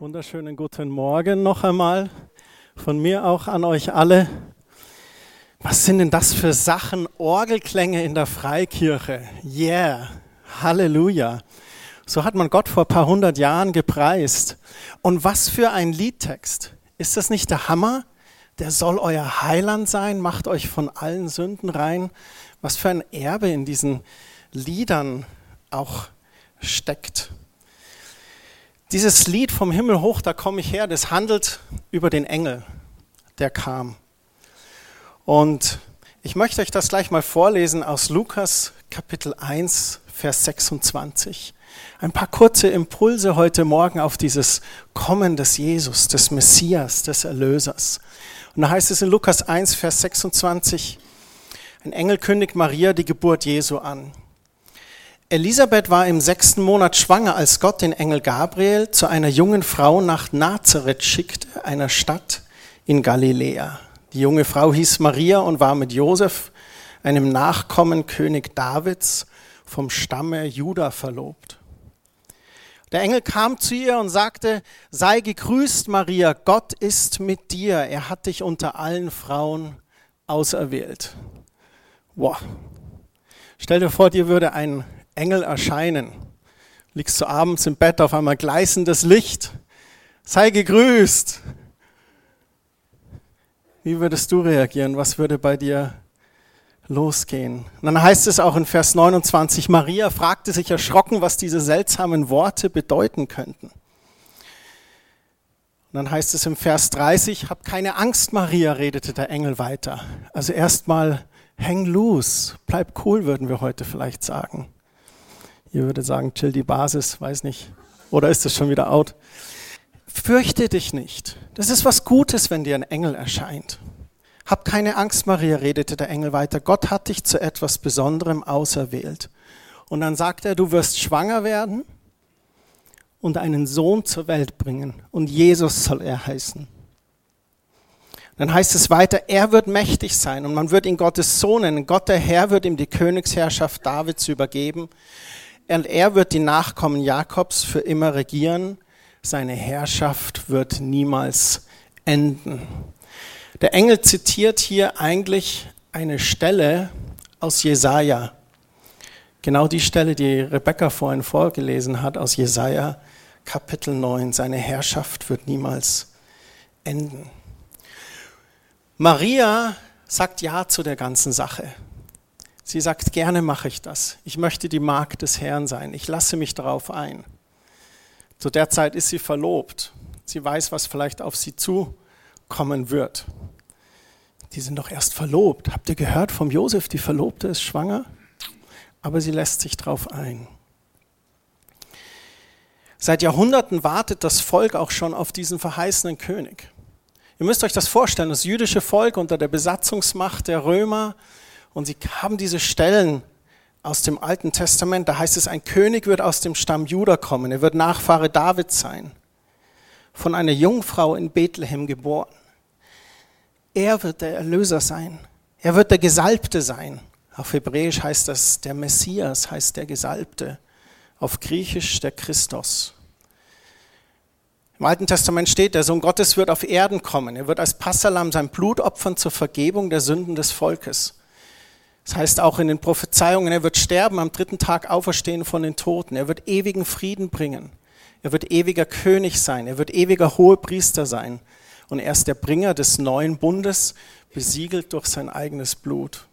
Wunderschönen guten Morgen noch einmal. Von mir auch an euch alle. Was sind denn das für Sachen? Orgelklänge in der Freikirche. Yeah. Halleluja. So hat man Gott vor ein paar hundert Jahren gepreist. Und was für ein Liedtext. Ist das nicht der Hammer? Der soll euer Heiland sein, macht euch von allen Sünden rein. Was für ein Erbe in diesen Liedern auch steckt. Dieses Lied vom Himmel hoch, da komme ich her, das handelt über den Engel, der kam. Und ich möchte euch das gleich mal vorlesen aus Lukas Kapitel 1, Vers 26. Ein paar kurze Impulse heute Morgen auf dieses Kommen des Jesus, des Messias, des Erlösers. Und da heißt es in Lukas 1, Vers 26, ein Engel kündigt Maria die Geburt Jesu an. Elisabeth war im sechsten Monat schwanger, als Gott den Engel Gabriel zu einer jungen Frau nach Nazareth schickte, einer Stadt in Galiläa. Die junge Frau hieß Maria und war mit Josef, einem Nachkommen König Davids, vom Stamme Juda verlobt. Der Engel kam zu ihr und sagte, sei gegrüßt, Maria, Gott ist mit dir, er hat dich unter allen Frauen auserwählt. Wow. Stell dir vor, dir würde ein Engel erscheinen. Liegst du abends im Bett auf einmal gleißendes Licht. Sei gegrüßt. Wie würdest du reagieren? Was würde bei dir losgehen? Und dann heißt es auch in Vers 29, Maria fragte sich erschrocken, was diese seltsamen Worte bedeuten könnten. Und dann heißt es im Vers 30, hab keine Angst, Maria, redete der Engel weiter. Also erstmal häng loose, bleib cool, würden wir heute vielleicht sagen. Ihr würdet sagen, chill die Basis, weiß nicht. Oder ist das schon wieder out? Fürchte dich nicht. Das ist was Gutes, wenn dir ein Engel erscheint. Hab keine Angst, Maria, redete der Engel weiter. Gott hat dich zu etwas Besonderem auserwählt. Und dann sagt er, du wirst schwanger werden und einen Sohn zur Welt bringen. Und Jesus soll er heißen. Dann heißt es weiter, er wird mächtig sein und man wird ihn Gottes Sohn nennen. Gott der Herr wird ihm die Königsherrschaft Davids übergeben und er wird die Nachkommen Jakobs für immer regieren. Seine Herrschaft wird niemals enden. Der Engel zitiert hier eigentlich eine Stelle aus Jesaja. Genau die Stelle, die Rebecca vorhin vorgelesen hat aus Jesaja Kapitel 9. Seine Herrschaft wird niemals enden. Maria sagt Ja zu der ganzen Sache. Sie sagt, gerne mache ich das. Ich möchte die Magd des Herrn sein. Ich lasse mich darauf ein. Zu der Zeit ist sie verlobt. Sie weiß, was vielleicht auf sie zukommen wird. Die sind doch erst verlobt. Habt ihr gehört vom Josef, die Verlobte ist schwanger? Aber sie lässt sich darauf ein. Seit Jahrhunderten wartet das Volk auch schon auf diesen verheißenen König. Ihr müsst euch das vorstellen, das jüdische Volk unter der Besatzungsmacht der Römer und sie haben diese Stellen aus dem Alten Testament, da heißt es, ein König wird aus dem Stamm Juda kommen, er wird Nachfahre Davids sein, von einer Jungfrau in Bethlehem geboren. Er wird der Erlöser sein, er wird der Gesalbte sein. Auf Hebräisch heißt das der Messias, heißt der Gesalbte. Auf Griechisch der Christus. Im Alten Testament steht, der Sohn Gottes wird auf Erden kommen. Er wird als Passalam sein Blut opfern zur Vergebung der Sünden des Volkes. Das heißt auch in den Prophezeiungen, er wird sterben, am dritten Tag auferstehen von den Toten. Er wird ewigen Frieden bringen. Er wird ewiger König sein. Er wird ewiger Hohepriester sein. Und er ist der Bringer des neuen Bundes, besiegelt durch sein eigenes Blut.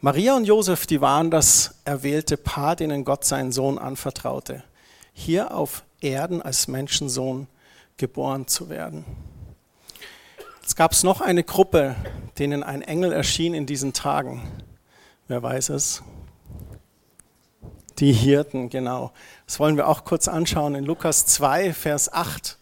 Maria und Josef, die waren das erwählte Paar, denen Gott seinen Sohn anvertraute, hier auf Erden als Menschensohn geboren zu werden. Es gab noch eine Gruppe, denen ein Engel erschien in diesen Tagen. Wer weiß es? Die Hirten, genau. Das wollen wir auch kurz anschauen in Lukas 2, Vers 8.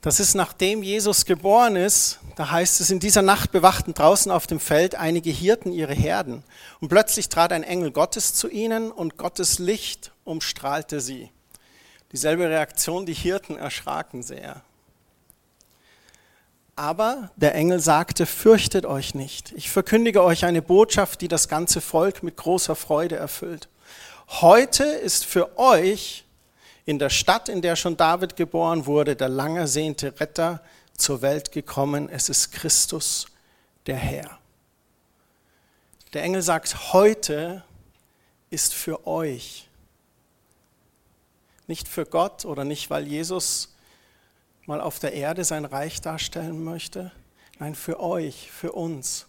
Das ist nachdem Jesus geboren ist, da heißt es, in dieser Nacht bewachten draußen auf dem Feld einige Hirten ihre Herden. Und plötzlich trat ein Engel Gottes zu ihnen und Gottes Licht umstrahlte sie. Dieselbe Reaktion, die Hirten erschraken sehr. Aber der Engel sagte, fürchtet euch nicht. Ich verkündige euch eine Botschaft, die das ganze Volk mit großer Freude erfüllt. Heute ist für euch in der Stadt, in der schon David geboren wurde, der lang ersehnte Retter zur Welt gekommen. Es ist Christus, der Herr. Der Engel sagt, heute ist für euch. Nicht für Gott oder nicht, weil Jesus mal auf der Erde sein Reich darstellen möchte. Nein, für euch, für uns.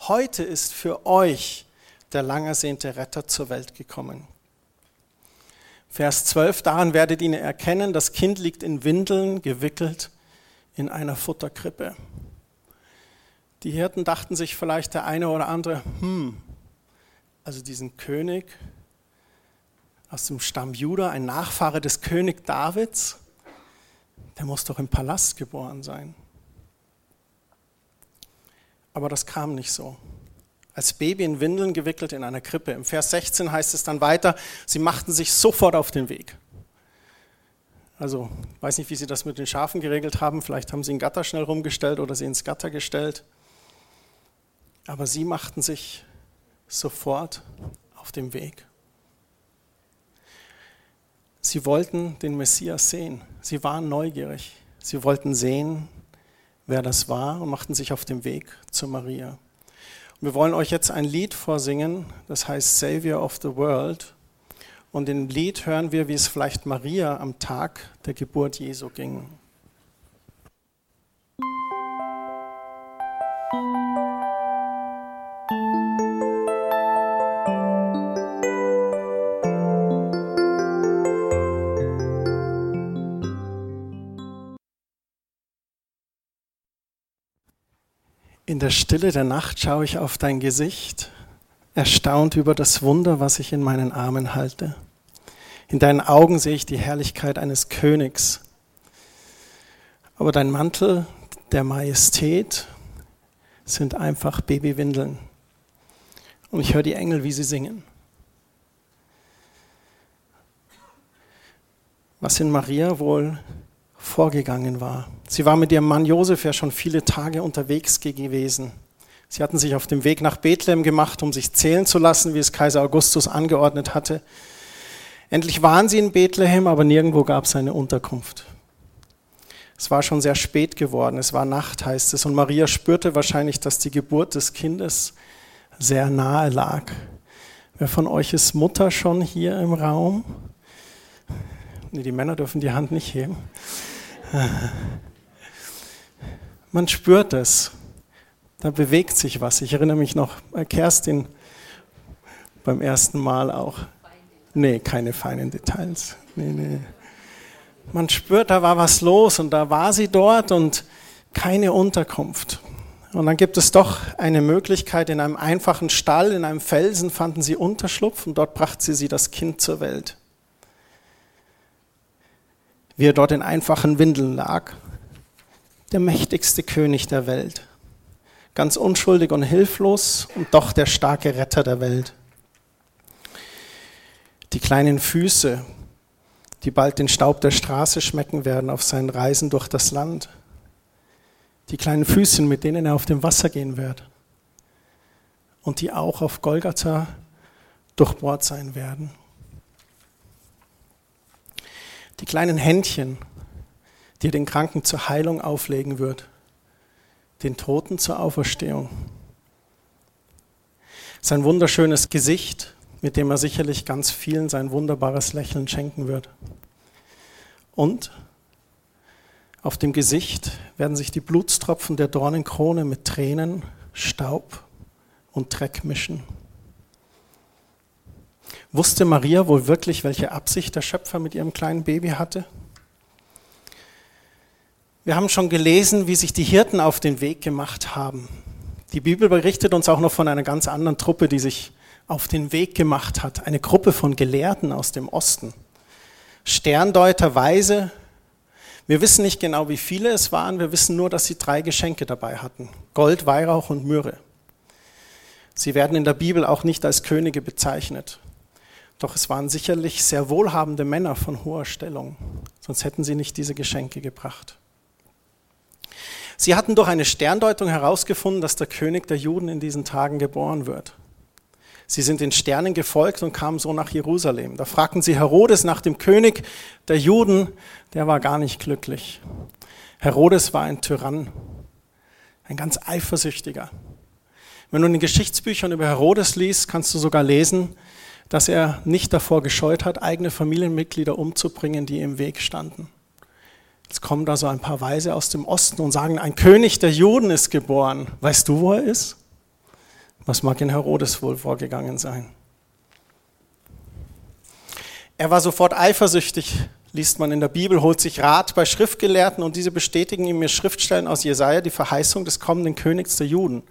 Heute ist für euch der lang ersehnte Retter zur Welt gekommen. Vers 12, daran werdet ihr erkennen, das Kind liegt in Windeln gewickelt in einer Futterkrippe. Die Hirten dachten sich vielleicht der eine oder andere, hm, also diesen König aus dem Stamm Juda, ein Nachfahre des König Davids, der muss doch im Palast geboren sein. Aber das kam nicht so als Baby in Windeln gewickelt in einer Krippe. Im Vers 16 heißt es dann weiter, sie machten sich sofort auf den Weg. Also, ich weiß nicht, wie sie das mit den Schafen geregelt haben. Vielleicht haben sie ein Gatter schnell rumgestellt oder sie ins Gatter gestellt. Aber sie machten sich sofort auf den Weg. Sie wollten den Messias sehen. Sie waren neugierig. Sie wollten sehen, wer das war und machten sich auf den Weg zu Maria. Wir wollen euch jetzt ein Lied vorsingen, das heißt Savior of the World. Und im Lied hören wir, wie es vielleicht Maria am Tag der Geburt Jesu ging. In der Stille der Nacht schaue ich auf dein Gesicht, erstaunt über das Wunder, was ich in meinen Armen halte. In deinen Augen sehe ich die Herrlichkeit eines Königs. Aber dein Mantel der Majestät sind einfach Babywindeln. Und ich höre die Engel, wie sie singen. Was in Maria wohl vorgegangen war. Sie war mit ihrem Mann Josef ja schon viele Tage unterwegs gewesen. Sie hatten sich auf dem Weg nach Bethlehem gemacht, um sich zählen zu lassen, wie es Kaiser Augustus angeordnet hatte. Endlich waren sie in Bethlehem, aber nirgendwo gab es eine Unterkunft. Es war schon sehr spät geworden, es war Nacht, heißt es, und Maria spürte wahrscheinlich, dass die Geburt des Kindes sehr nahe lag. Wer von euch ist Mutter schon hier im Raum? Nee, die Männer dürfen die Hand nicht heben. Man spürt es. Da bewegt sich was. Ich erinnere mich noch, äh, Kerstin beim ersten Mal auch. Nee, keine feinen Details. Nee, nee. Man spürt, da war was los und da war sie dort und keine Unterkunft. Und dann gibt es doch eine Möglichkeit, in einem einfachen Stall, in einem Felsen fanden sie Unterschlupf und dort brachte sie das Kind zur Welt wie er dort in einfachen Windeln lag. Der mächtigste König der Welt. Ganz unschuldig und hilflos und doch der starke Retter der Welt. Die kleinen Füße, die bald den Staub der Straße schmecken werden auf seinen Reisen durch das Land. Die kleinen Füßchen, mit denen er auf dem Wasser gehen wird. Und die auch auf Golgatha durchbohrt sein werden die kleinen Händchen, die er den Kranken zur Heilung auflegen wird, den Toten zur Auferstehung. Sein wunderschönes Gesicht, mit dem er sicherlich ganz vielen sein wunderbares Lächeln schenken wird. Und auf dem Gesicht werden sich die Blutstropfen der Dornenkrone mit Tränen, Staub und Dreck mischen. Wusste Maria wohl wirklich, welche Absicht der Schöpfer mit ihrem kleinen Baby hatte? Wir haben schon gelesen, wie sich die Hirten auf den Weg gemacht haben. Die Bibel berichtet uns auch noch von einer ganz anderen Truppe, die sich auf den Weg gemacht hat. Eine Gruppe von Gelehrten aus dem Osten. Sterndeuter, Weise. Wir wissen nicht genau, wie viele es waren. Wir wissen nur, dass sie drei Geschenke dabei hatten. Gold, Weihrauch und Myrrhe. Sie werden in der Bibel auch nicht als Könige bezeichnet. Doch es waren sicherlich sehr wohlhabende Männer von hoher Stellung, sonst hätten sie nicht diese Geschenke gebracht. Sie hatten durch eine Sterndeutung herausgefunden, dass der König der Juden in diesen Tagen geboren wird. Sie sind den Sternen gefolgt und kamen so nach Jerusalem. Da fragten sie Herodes nach dem König der Juden, der war gar nicht glücklich. Herodes war ein Tyrann, ein ganz eifersüchtiger. Wenn du in den Geschichtsbüchern über Herodes liest, kannst du sogar lesen, dass er nicht davor gescheut hat, eigene Familienmitglieder umzubringen, die im Weg standen. Jetzt kommen da so ein paar Weise aus dem Osten und sagen, ein König der Juden ist geboren. Weißt du, wo er ist? Was mag in Herodes wohl vorgegangen sein? Er war sofort eifersüchtig, liest man in der Bibel, holt sich Rat bei Schriftgelehrten und diese bestätigen ihm mit Schriftstellen aus Jesaja die Verheißung des kommenden Königs der Juden.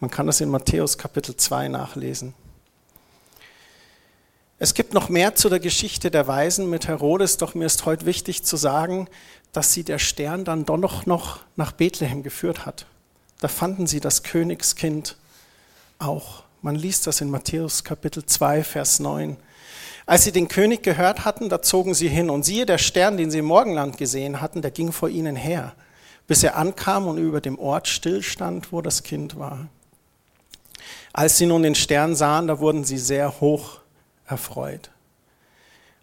Man kann das in Matthäus Kapitel 2 nachlesen. Es gibt noch mehr zu der Geschichte der Weisen mit Herodes, doch mir ist heute wichtig zu sagen, dass sie der Stern dann doch noch nach Bethlehem geführt hat. Da fanden sie das Königskind auch. Man liest das in Matthäus Kapitel 2, Vers 9. Als sie den König gehört hatten, da zogen sie hin. Und siehe, der Stern, den sie im Morgenland gesehen hatten, der ging vor ihnen her, bis er ankam und über dem Ort stillstand, wo das Kind war. Als sie nun den Stern sahen, da wurden sie sehr hoch erfreut.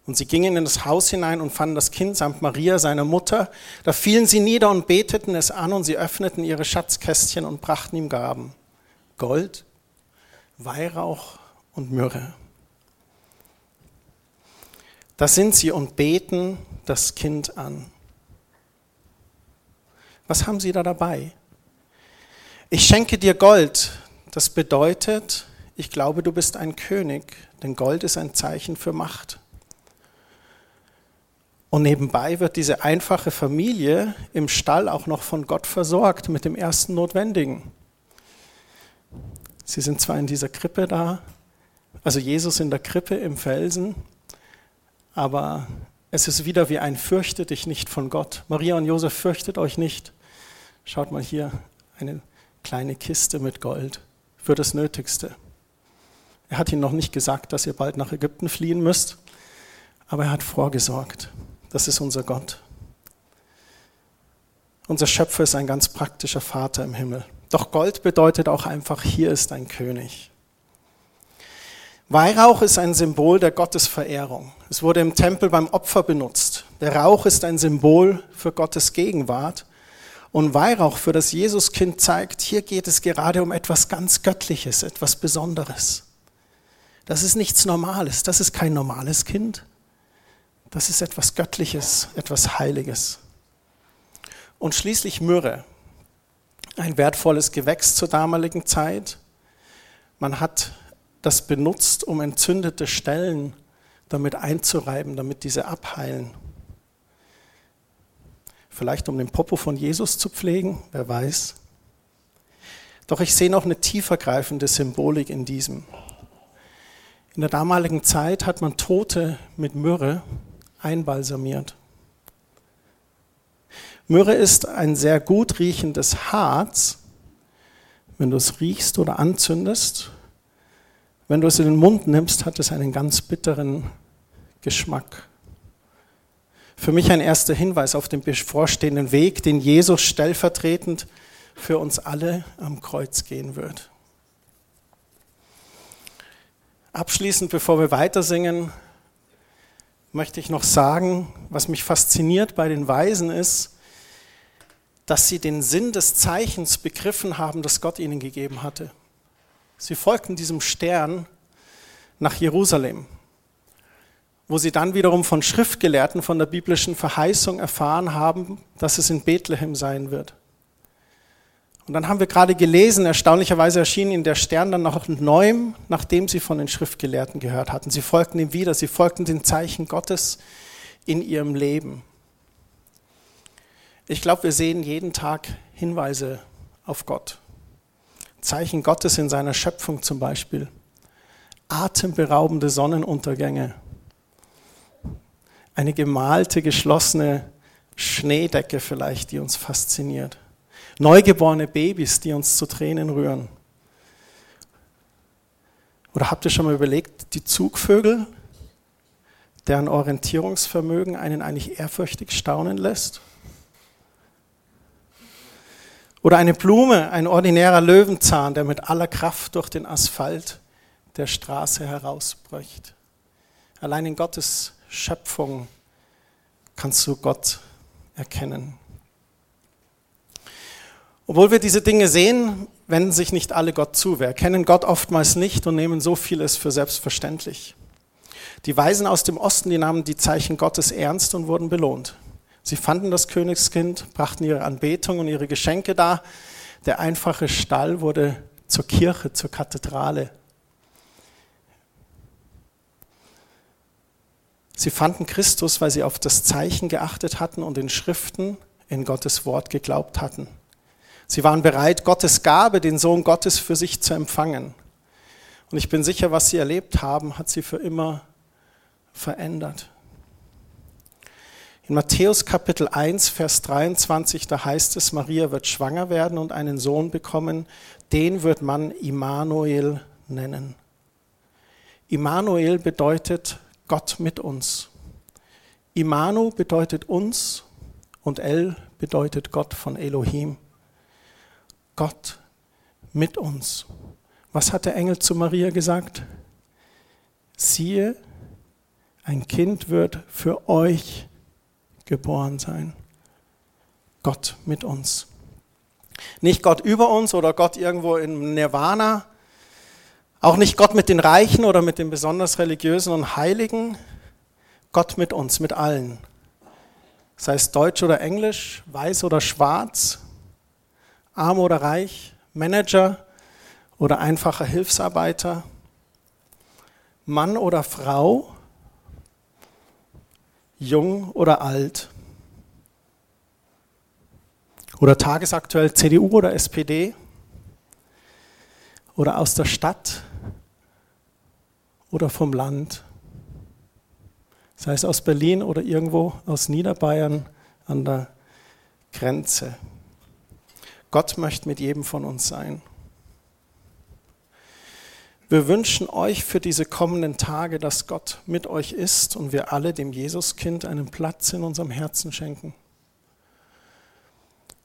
Und sie gingen in das Haus hinein und fanden das Kind samt Maria, seiner Mutter. Da fielen sie nieder und beteten es an und sie öffneten ihre Schatzkästchen und brachten ihm Gaben. Gold, Weihrauch und Myrrhe. Da sind sie und beten das Kind an. Was haben sie da dabei? Ich schenke dir Gold. Das bedeutet, ich glaube, du bist ein König, denn Gold ist ein Zeichen für Macht. Und nebenbei wird diese einfache Familie im Stall auch noch von Gott versorgt mit dem ersten Notwendigen. Sie sind zwar in dieser Krippe da, also Jesus in der Krippe im Felsen, aber es ist wieder wie ein Fürchte dich nicht von Gott. Maria und Josef fürchtet euch nicht. Schaut mal hier, eine kleine Kiste mit Gold für das Nötigste. Er hat ihnen noch nicht gesagt, dass ihr bald nach Ägypten fliehen müsst, aber er hat vorgesorgt. Das ist unser Gott. Unser Schöpfer ist ein ganz praktischer Vater im Himmel. Doch Gold bedeutet auch einfach, hier ist ein König. Weihrauch ist ein Symbol der Gottesverehrung. Es wurde im Tempel beim Opfer benutzt. Der Rauch ist ein Symbol für Gottes Gegenwart. Und Weihrauch für das Jesuskind zeigt, hier geht es gerade um etwas ganz Göttliches, etwas Besonderes. Das ist nichts Normales, das ist kein normales Kind. Das ist etwas Göttliches, etwas Heiliges. Und schließlich Myrrhe ein wertvolles Gewächs zur damaligen Zeit. Man hat das benutzt, um entzündete Stellen damit einzureiben, damit diese abheilen. Vielleicht um den Popo von Jesus zu pflegen, wer weiß. Doch ich sehe noch eine tiefergreifende Symbolik in diesem. In der damaligen Zeit hat man Tote mit Myrrhe einbalsamiert. Myrrhe ist ein sehr gut riechendes Harz. Wenn du es riechst oder anzündest, wenn du es in den Mund nimmst, hat es einen ganz bitteren Geschmack. Für mich ein erster Hinweis auf den bevorstehenden Weg, den Jesus stellvertretend für uns alle am Kreuz gehen wird. Abschließend, bevor wir weiter singen, möchte ich noch sagen, was mich fasziniert bei den Weisen ist, dass sie den Sinn des Zeichens begriffen haben, das Gott ihnen gegeben hatte. Sie folgten diesem Stern nach Jerusalem, wo sie dann wiederum von Schriftgelehrten von der biblischen Verheißung erfahren haben, dass es in Bethlehem sein wird. Und dann haben wir gerade gelesen, erstaunlicherweise erschien ihnen der Stern dann noch neuem, nachdem sie von den Schriftgelehrten gehört hatten. Sie folgten ihm wieder, sie folgten den Zeichen Gottes in ihrem Leben. Ich glaube, wir sehen jeden Tag Hinweise auf Gott. Zeichen Gottes in seiner Schöpfung zum Beispiel. Atemberaubende Sonnenuntergänge. Eine gemalte, geschlossene Schneedecke vielleicht, die uns fasziniert. Neugeborene Babys, die uns zu Tränen rühren. Oder habt ihr schon mal überlegt, die Zugvögel, deren Orientierungsvermögen einen eigentlich ehrfürchtig staunen lässt? Oder eine Blume, ein ordinärer Löwenzahn, der mit aller Kraft durch den Asphalt der Straße herausbricht. Allein in Gottes Schöpfung kannst du Gott erkennen. Obwohl wir diese Dinge sehen, wenden sich nicht alle Gott zu. Wir erkennen Gott oftmals nicht und nehmen so vieles für selbstverständlich. Die Weisen aus dem Osten, die nahmen die Zeichen Gottes ernst und wurden belohnt. Sie fanden das Königskind, brachten ihre Anbetung und ihre Geschenke dar. Der einfache Stall wurde zur Kirche, zur Kathedrale. Sie fanden Christus, weil sie auf das Zeichen geachtet hatten und in Schriften in Gottes Wort geglaubt hatten. Sie waren bereit, Gottes Gabe, den Sohn Gottes, für sich zu empfangen. Und ich bin sicher, was sie erlebt haben, hat sie für immer verändert. In Matthäus Kapitel 1, Vers 23, da heißt es, Maria wird schwanger werden und einen Sohn bekommen, den wird man Immanuel nennen. Immanuel bedeutet Gott mit uns. Imanu bedeutet uns und El bedeutet Gott von Elohim. Gott mit uns. Was hat der Engel zu Maria gesagt? Siehe, ein Kind wird für euch geboren sein. Gott mit uns. Nicht Gott über uns oder Gott irgendwo im Nirvana, auch nicht Gott mit den Reichen oder mit den besonders religiösen und Heiligen, Gott mit uns, mit allen. Sei es Deutsch oder Englisch, weiß oder schwarz, arm oder reich, Manager oder einfacher Hilfsarbeiter, Mann oder Frau, jung oder alt, oder tagesaktuell CDU oder SPD, oder aus der Stadt oder vom Land, sei es aus Berlin oder irgendwo aus Niederbayern an der Grenze. Gott möchte mit jedem von uns sein. Wir wünschen euch für diese kommenden Tage, dass Gott mit euch ist und wir alle dem Jesuskind einen Platz in unserem Herzen schenken.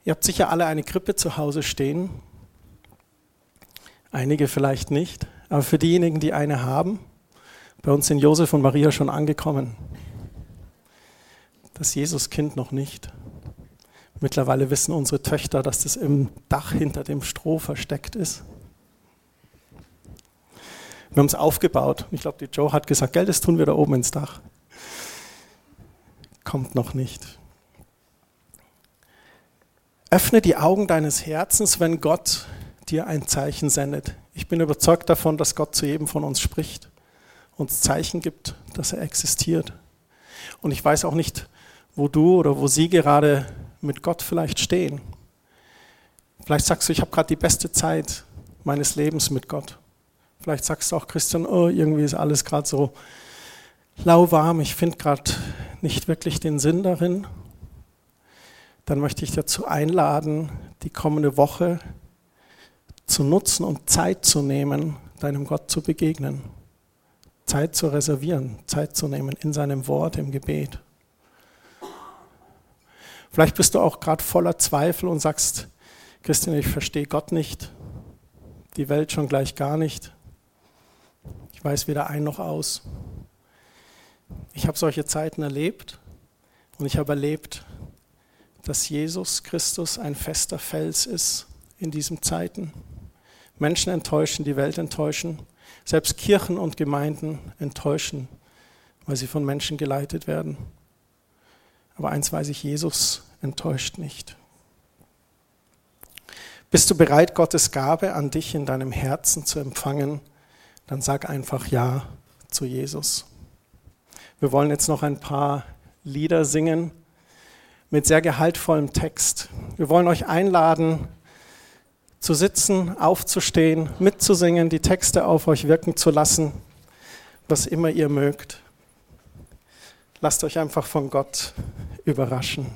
Ihr habt sicher alle eine Krippe zu Hause stehen. Einige vielleicht nicht, aber für diejenigen, die eine haben, bei uns sind Josef und Maria schon angekommen. Das Jesuskind noch nicht. Mittlerweile wissen unsere Töchter, dass das im Dach hinter dem Stroh versteckt ist. Wir haben es aufgebaut. Ich glaube, die Joe hat gesagt, Geld, das tun wir da oben ins Dach. Kommt noch nicht. Öffne die Augen deines Herzens, wenn Gott dir ein Zeichen sendet. Ich bin überzeugt davon, dass Gott zu jedem von uns spricht, uns Zeichen gibt, dass er existiert. Und ich weiß auch nicht, wo du oder wo sie gerade mit Gott vielleicht stehen. Vielleicht sagst du, ich habe gerade die beste Zeit meines Lebens mit Gott. Vielleicht sagst du auch, Christian, oh, irgendwie ist alles gerade so lauwarm, ich finde gerade nicht wirklich den Sinn darin. Dann möchte ich dazu einladen, die kommende Woche zu nutzen und Zeit zu nehmen, deinem Gott zu begegnen. Zeit zu reservieren, Zeit zu nehmen in seinem Wort, im Gebet. Vielleicht bist du auch gerade voller Zweifel und sagst, Christian, ich verstehe Gott nicht, die Welt schon gleich gar nicht. Ich weiß weder ein noch aus. Ich habe solche Zeiten erlebt und ich habe erlebt, dass Jesus Christus ein fester Fels ist in diesen Zeiten. Menschen enttäuschen, die Welt enttäuschen, selbst Kirchen und Gemeinden enttäuschen, weil sie von Menschen geleitet werden. Aber eins weiß ich, Jesus enttäuscht nicht. Bist du bereit, Gottes Gabe an dich in deinem Herzen zu empfangen? Dann sag einfach Ja zu Jesus. Wir wollen jetzt noch ein paar Lieder singen mit sehr gehaltvollem Text. Wir wollen euch einladen, zu sitzen, aufzustehen, mitzusingen, die Texte auf euch wirken zu lassen, was immer ihr mögt. Lasst euch einfach von Gott überraschen.